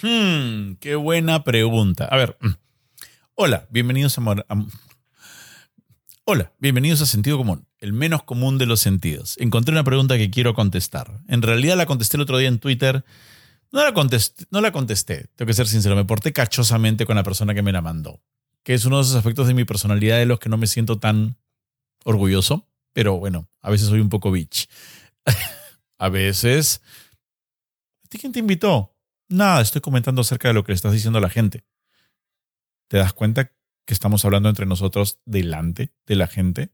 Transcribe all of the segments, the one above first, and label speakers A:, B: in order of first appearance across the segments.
A: Hmm, qué buena pregunta. A ver, mm. hola, bienvenidos a, Hola, bienvenidos a Sentido Común, el menos común de los sentidos. Encontré una pregunta que quiero contestar. En realidad la contesté el otro día en Twitter. No la contesté, no la contesté, tengo que ser sincero, me porté cachosamente con la persona que me la mandó, que es uno de esos aspectos de mi personalidad de los que no me siento tan orgulloso, pero bueno, a veces soy un poco bitch. a veces... quién te invitó? Nada, estoy comentando acerca de lo que le estás diciendo a la gente. ¿Te das cuenta que estamos hablando entre nosotros delante de la gente?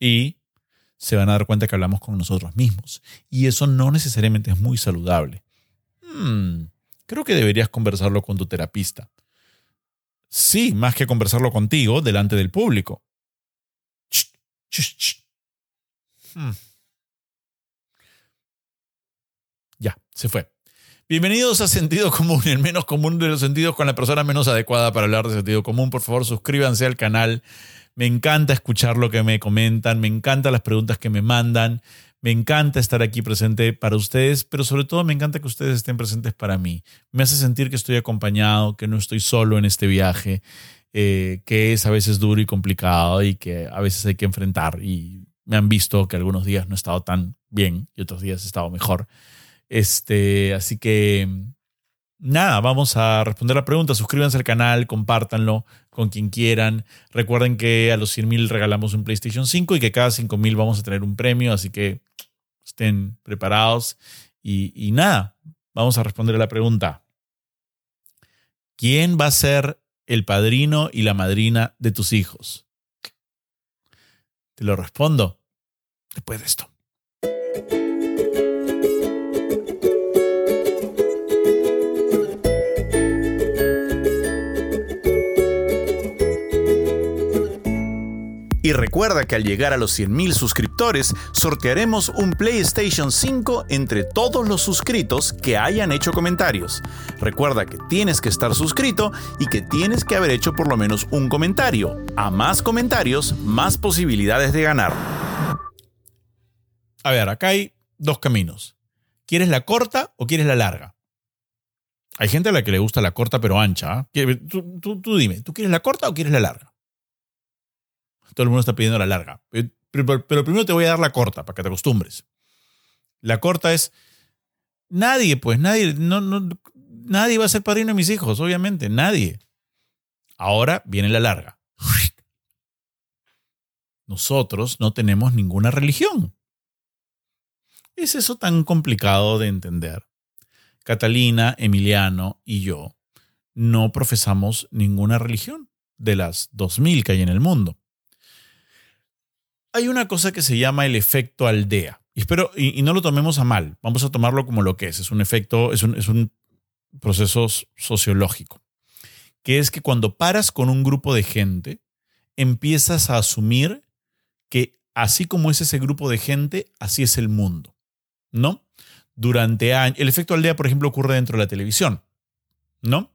A: Y se van a dar cuenta que hablamos con nosotros mismos. Y eso no necesariamente es muy saludable. Hmm, creo que deberías conversarlo con tu terapista. Sí, más que conversarlo contigo delante del público. Hmm. Ya, se fue. Bienvenidos a Sentido Común, el menos común de los sentidos con la persona menos adecuada para hablar de sentido común. Por favor, suscríbanse al canal. Me encanta escuchar lo que me comentan, me encantan las preguntas que me mandan, me encanta estar aquí presente para ustedes, pero sobre todo me encanta que ustedes estén presentes para mí. Me hace sentir que estoy acompañado, que no estoy solo en este viaje, eh, que es a veces duro y complicado y que a veces hay que enfrentar. Y me han visto que algunos días no he estado tan bien y otros días he estado mejor. Este, así que nada, vamos a responder la pregunta. Suscríbanse al canal, compártanlo con quien quieran. Recuerden que a los 100.000 regalamos un PlayStation 5 y que cada 5.000 vamos a tener un premio, así que estén preparados. Y, y nada, vamos a responder a la pregunta. ¿Quién va a ser el padrino y la madrina de tus hijos? Te lo respondo después de esto. Recuerda que al llegar a los 100.000 suscriptores, sortearemos un PlayStation 5 entre todos los suscritos que hayan hecho comentarios. Recuerda que tienes que estar suscrito y que tienes que haber hecho por lo menos un comentario. A más comentarios, más posibilidades de ganar. A ver, acá hay dos caminos. ¿Quieres la corta o quieres la larga? Hay gente a la que le gusta la corta pero ancha. ¿ah? Tú, tú dime, ¿tú quieres la corta o quieres la larga? Todo el mundo está pidiendo la larga. Pero, primero te voy a dar la corta para que te acostumbres. La corta es, nadie, pues nadie, no, no, nadie va a ser padrino de mis hijos, obviamente, nadie. Ahora viene la larga. Nosotros no tenemos ninguna religión. ¿Es eso tan complicado de entender? Catalina, Emiliano y yo no profesamos ninguna religión de las 2000 que hay en el mundo hay una cosa que se llama el efecto aldea. Y, espero, y, no lo tomemos a mal, vamos a tomarlo como lo que es. Es un efecto, es un, es un proceso sociológico. Que es que cuando paras con un grupo de gente, empiezas a asumir que así como es ese grupo de gente, así es el mundo. ¿No? Durante años. El efecto aldea, por ejemplo, ocurre dentro de la televisión. ¿No?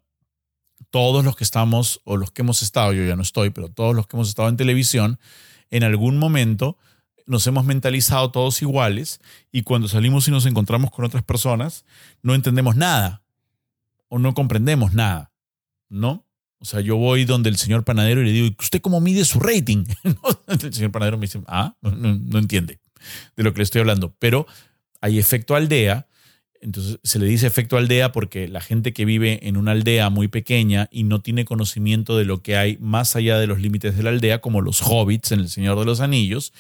A: Todos los que estamos, o los que hemos estado, yo ya no estoy, pero todos los que hemos estado en televisión, en algún momento nos hemos mentalizado todos iguales y cuando salimos y nos encontramos con otras personas, no entendemos nada o no comprendemos nada, ¿no? O sea, yo voy donde el señor panadero y le digo, ¿usted cómo mide su rating? el señor panadero me dice, ah, no, no entiende de lo que le estoy hablando. Pero hay efecto aldea entonces se le dice efecto aldea porque la gente que vive en una aldea muy pequeña y no tiene conocimiento de lo que hay más allá de los límites de la aldea, como los hobbits en El Señor de los Anillos,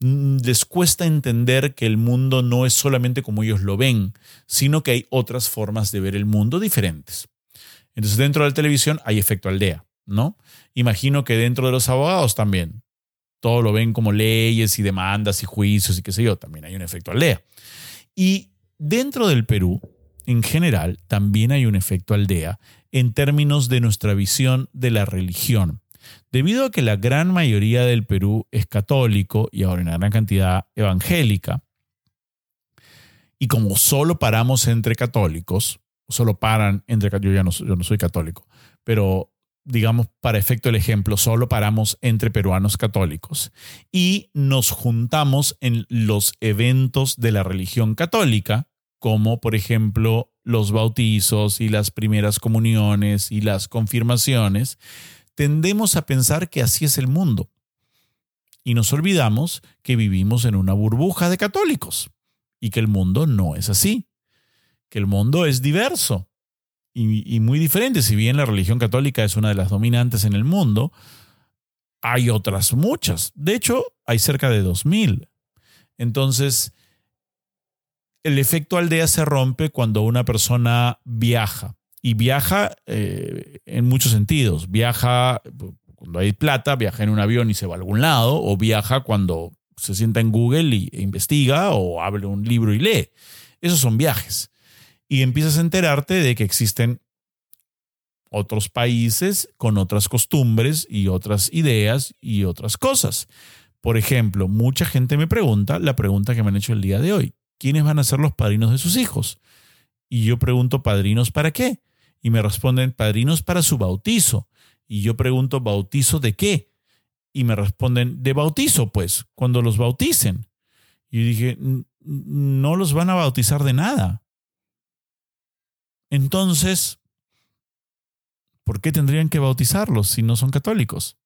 A: mm, les cuesta entender que el mundo no es solamente como ellos lo ven, sino que hay otras formas de ver el mundo diferentes. Entonces dentro de la televisión hay efecto aldea, ¿no? Imagino que dentro de los abogados también. Todo lo ven como leyes y demandas y juicios y qué sé yo, también hay un efecto aldea. Y Dentro del Perú, en general, también hay un efecto aldea en términos de nuestra visión de la religión. Debido a que la gran mayoría del Perú es católico y ahora una gran cantidad evangélica, y como solo paramos entre católicos, solo paran entre yo ya no, yo no soy católico, pero digamos, para efecto del ejemplo, solo paramos entre peruanos católicos y nos juntamos en los eventos de la religión católica, como por ejemplo los bautizos y las primeras comuniones y las confirmaciones, tendemos a pensar que así es el mundo. Y nos olvidamos que vivimos en una burbuja de católicos y que el mundo no es así, que el mundo es diverso y, muy diferente. Si bien la religión católica es una de las dominantes en el mundo, hay otras muchas. De hecho, hay cerca de 2.000. Entonces, el efecto aldea se rompe cuando una persona viaja. Y viaja eh, en muchos sentidos. Viaja cuando hay plata, viaja en un avión y se va a algún lado, o viaja cuando se sienta en Google y, e investiga, o abre un libro y lee. Esos son viajes. Y empiezas a enterarte de que existen otros países con otras costumbres y otras ideas y otras cosas. Por ejemplo, mucha gente me pregunta la pregunta que me han hecho el día de hoy. ¿Quiénes van a ser los padrinos de sus hijos? Y yo pregunto, ¿padrinos para qué? Y me responden, padrinos para su bautizo. Y yo pregunto, ¿bautizo de qué? Y me responden, de bautizo, pues, cuando los bauticen. Y dije, no los van a bautizar de nada. Entonces, ¿por qué tendrían que bautizarlos si no son católicos?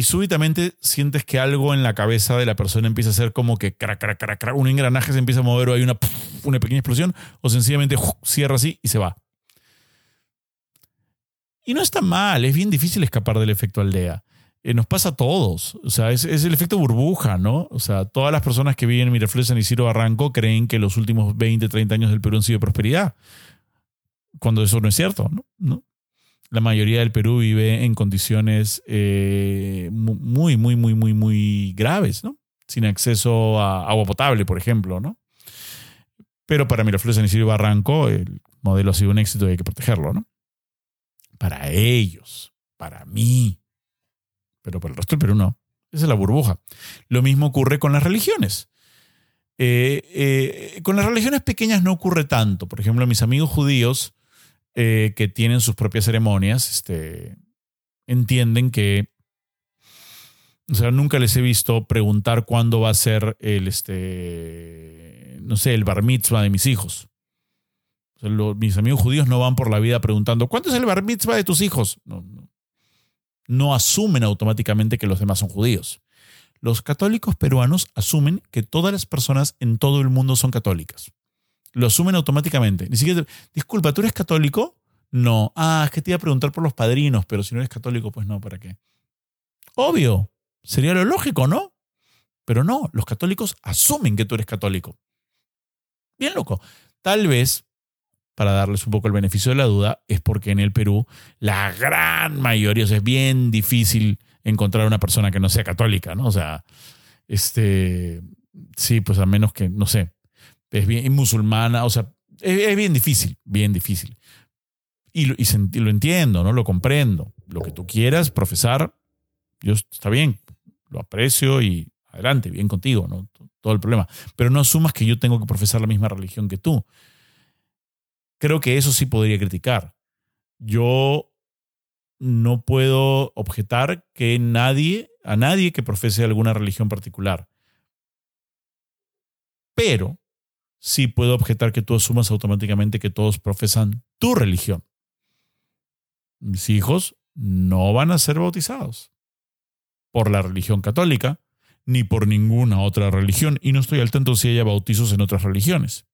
A: Y súbitamente sientes que algo en la cabeza de la persona empieza a ser como que crack, crack, crack, crack, un engranaje se empieza a mover o hay una, una pequeña explosión o sencillamente cierra así y se va. Y no está mal, es bien difícil escapar del efecto aldea. Eh, nos pasa a todos. O sea, es, el efecto burbuja, ¿no? O sea, todas las personas que viven en Miraflores, y Ciro Barranco creen que los últimos 20, 30 años del Perú han sido de prosperidad cuando eso no es cierto, ¿no? La mayoría del Perú vive en condiciones eh, muy, muy, muy, muy, muy graves, ¿no? Sin acceso a agua potable, por ejemplo, ¿no? Pero para Miraflores, San Isidro Barranco, el modelo ha sido un éxito y hay que protegerlo, ¿no? Para ellos, para mí, pero para el resto del Perú no. Esa es la burbuja. Lo mismo ocurre con las religiones. Eh, eh, con las religiones pequeñas no ocurre tanto. Por ejemplo, mis amigos judíos eh, que tienen sus propias ceremonias, este, entienden que, o sea, nunca les he visto preguntar cuándo va a ser el, este, no sé, el bar mitzvah de mis hijos. mis amigos judíos no van por la vida preguntando, ¿cuándo es el bar mitzvah de tus hijos? No, no, no asumen automáticamente que los demás son judíos. Los católicos peruanos asumen que todas las personas en todo el mundo son católicas. Lo asumen automáticamente. Ni siquiera, disculpa, ¿tú eres católico? No. Ah, es que te iba a preguntar por los padrinos, pero si no eres católico, pues no, ¿para qué? Obvio. Sería lo lógico, ¿no? Pero no, los católicos asumen que tú eres católico. Bien loco. Tal vez, para darles un poco el beneficio de la duda, es porque en el Perú la gran mayoría, o sea, es bien difícil encontrar una persona que no sea católica, ¿no? O sea, este, sí, pues a menos que, no sé, es bien musulmana, o sea, es, bien difícil, bien difícil. Y, lo, lo entiendo, ¿no? Lo comprendo. Lo que tú quieras profesar, yo está bien, lo aprecio y adelante, bien contigo, ¿no? Todo el problema. Pero no asumas que yo tengo que profesar la misma religión que tú. Creo que eso sí podría criticar. Yo no puedo objetar que nadie, a nadie que profese alguna religión particular. Pero sí puedo objetar que tú asumas automáticamente que todos profesan tu religión. Mis hijos no van a ser bautizados por la religión católica ni por ninguna otra religión y no estoy al tanto si haya bautizos en otras religiones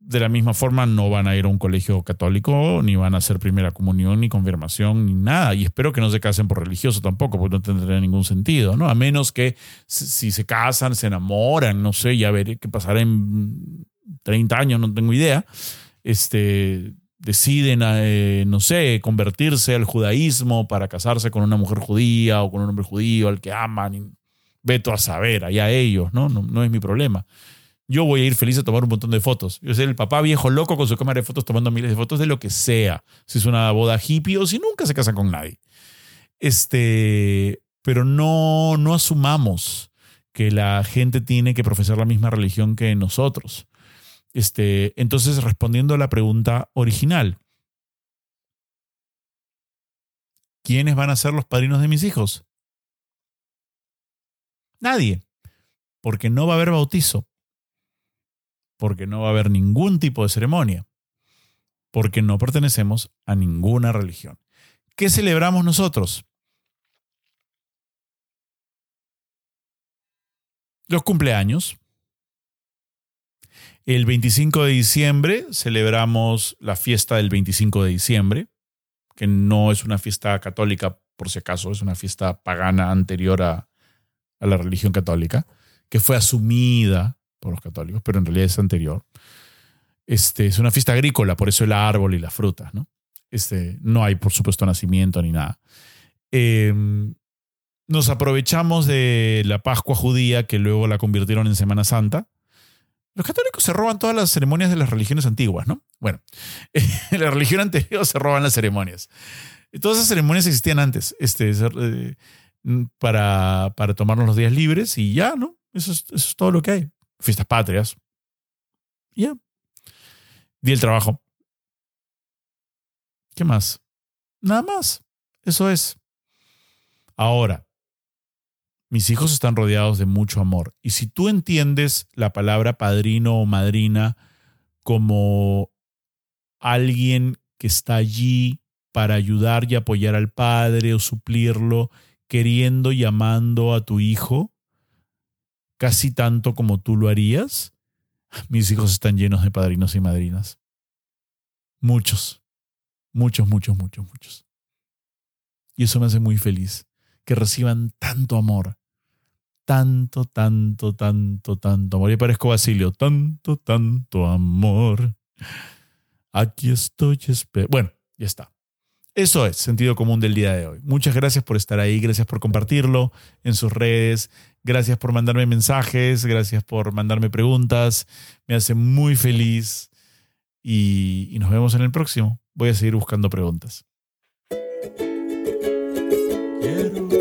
A: de la misma forma no van a ir a un colegio católico, ni van a hacer primera comunión, ni confirmación, ni nada. Y espero que no se casen por religioso tampoco, porque no tendría ningún sentido, ¿no? A menos que si se casan, se enamoran, no sé, ya veré qué pasará en 30 años, no tengo idea. Este, deciden, eh, no sé, convertirse al judaísmo para casarse con una mujer judía o con un hombre judío al que aman. Veto a saber, allá ellos, ¿no? No, no es mi problema yo voy a ir feliz a tomar un montón de fotos. Yo soy el papá viejo loco con su cámara de fotos tomando miles de fotos de lo que sea. Si es una boda hippie o si nunca se casan con nadie. Este, pero no, no asumamos que la gente tiene que profesar la misma religión que nosotros. Este, entonces, respondiendo a la pregunta original, ¿quiénes van a ser los padrinos de mis hijos? Nadie, porque no va a haber bautizo porque no va a haber ningún tipo de ceremonia, porque no pertenecemos a ninguna religión. ¿Qué celebramos nosotros? Los cumpleaños. El 25 de diciembre celebramos la fiesta del 25 de diciembre, que no es una fiesta católica, por si acaso, es una fiesta pagana anterior a, la religión católica, que fue asumida por los católicos, pero en realidad es anterior. Este, es una fiesta agrícola, por eso el árbol y las frutas, ¿no? Este, no hay, por supuesto, nacimiento ni nada. Em, nos aprovechamos de la Pascua judía, que luego la convirtieron en Semana Santa. Los católicos se roban todas las ceremonias de las religiones antiguas, ¿no? Bueno, en la religión anterior se roban las ceremonias. Todas esas ceremonias existían antes, este, eh, para, para tomarnos los días libres y ya, ¿no? Eso es, todo lo que hay. Fiestas patrias. Ya. Día del trabajo. ¿Qué más? Nada más. Eso es. Ahora, mis hijos están rodeados de mucho amor. Y si tú entiendes la palabra padrino o madrina como alguien que está allí para ayudar y apoyar al padre o suplirlo, queriendo y amando a tu hijo, casi tanto como tú lo harías, mis hijos están llenos de padrinos y madrinas. Muchos, muchos, muchos, muchos, muchos. Y eso me hace muy feliz, que reciban tanto amor, tanto, tanto, tanto, tanto amor. Y parezco Basilio, tanto, tanto amor. Aquí estoy. Bueno, ya está. Eso es sentido común del día de hoy. Muchas gracias por estar ahí, gracias por compartirlo en sus redes, gracias por mandarme mensajes, gracias por mandarme preguntas. Me hace muy feliz y, nos vemos en el próximo. Voy a seguir buscando preguntas. Quiero.